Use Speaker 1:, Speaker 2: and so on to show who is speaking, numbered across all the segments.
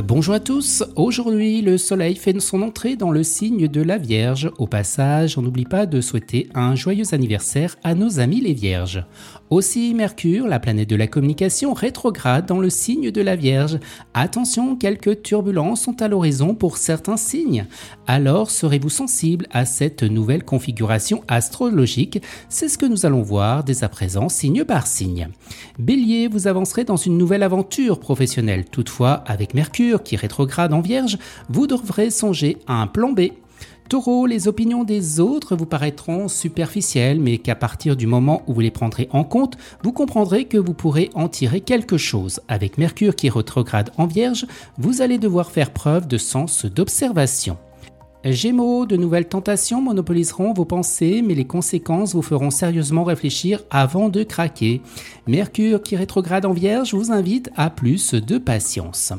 Speaker 1: Bonjour à tous, aujourd'hui le soleil fait son entrée dans le signe de la Vierge. Au passage, on n'oublie pas de souhaiter un joyeux anniversaire à nos amis les Vierges. Aussi Mercure, la planète de la communication, rétrograde dans le signe de la Vierge. Attention, quelques turbulences sont à l'horizon pour certains signes. Alors serez-vous sensible à cette nouvelle configuration astrologique? C'est ce que nous allons voir dès à présent, signe par signe. Bélier, vous avancerez dans une nouvelle aventure professionnelle. Toutefois, avec Mercure, qui rétrograde en Vierge, vous devrez songer à un plan B. Taureau, les opinions des autres vous paraîtront superficielles, mais qu'à partir du moment où vous les prendrez en compte, vous comprendrez que vous pourrez en tirer quelque chose. Avec Mercure qui rétrograde en Vierge, vous allez devoir faire preuve de sens d'observation. Gémeaux, de nouvelles tentations monopoliseront vos pensées, mais les conséquences vous feront sérieusement réfléchir avant de craquer. Mercure qui rétrograde en Vierge vous invite à plus de patience.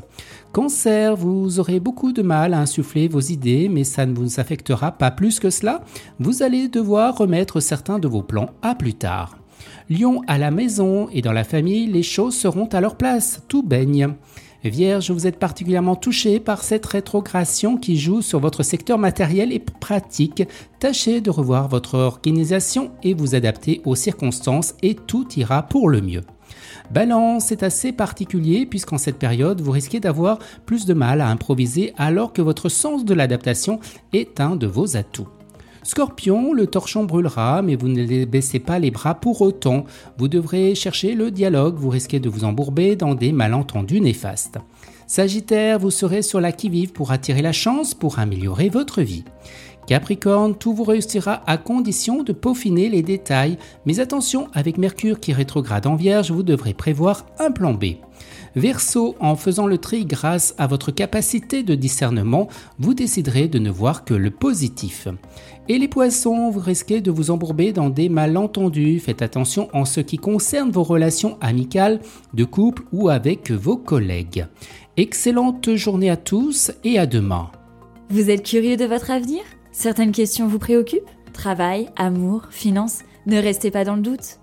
Speaker 1: Cancer, vous aurez beaucoup de mal à insuffler vos idées, mais ça ne vous affectera pas plus que cela. Vous allez devoir remettre certains de vos plans à plus tard. Lion, à la maison et dans la famille, les choses seront à leur place, tout baigne. Vierge, vous êtes particulièrement touché par cette rétrogradation qui joue sur votre secteur matériel et pratique. Tâchez de revoir votre organisation et vous adapter aux circonstances et tout ira pour le mieux. Balance est assez particulier puisqu'en cette période, vous risquez d'avoir plus de mal à improviser alors que votre sens de l'adaptation est un de vos atouts. Scorpion, le torchon brûlera, mais vous ne baissez pas les bras pour autant. Vous devrez chercher le dialogue, vous risquez de vous embourber dans des malentendus néfastes. Sagittaire, vous serez sur la qui-vive pour attirer la chance, pour améliorer votre vie. Capricorne, tout vous réussira à condition de peaufiner les détails, mais attention, avec Mercure qui rétrograde en Vierge, vous devrez prévoir un plan B. Verseau, en faisant le tri grâce à votre capacité de discernement, vous déciderez de ne voir que le positif. Et les poissons, vous risquez de vous embourber dans des malentendus. Faites attention en ce qui concerne vos relations amicales, de couple ou avec vos collègues. Excellente journée à tous et à demain.
Speaker 2: Vous êtes curieux de votre avenir? Certaines questions vous préoccupent? Travail, amour, finances? Ne restez pas dans le doute.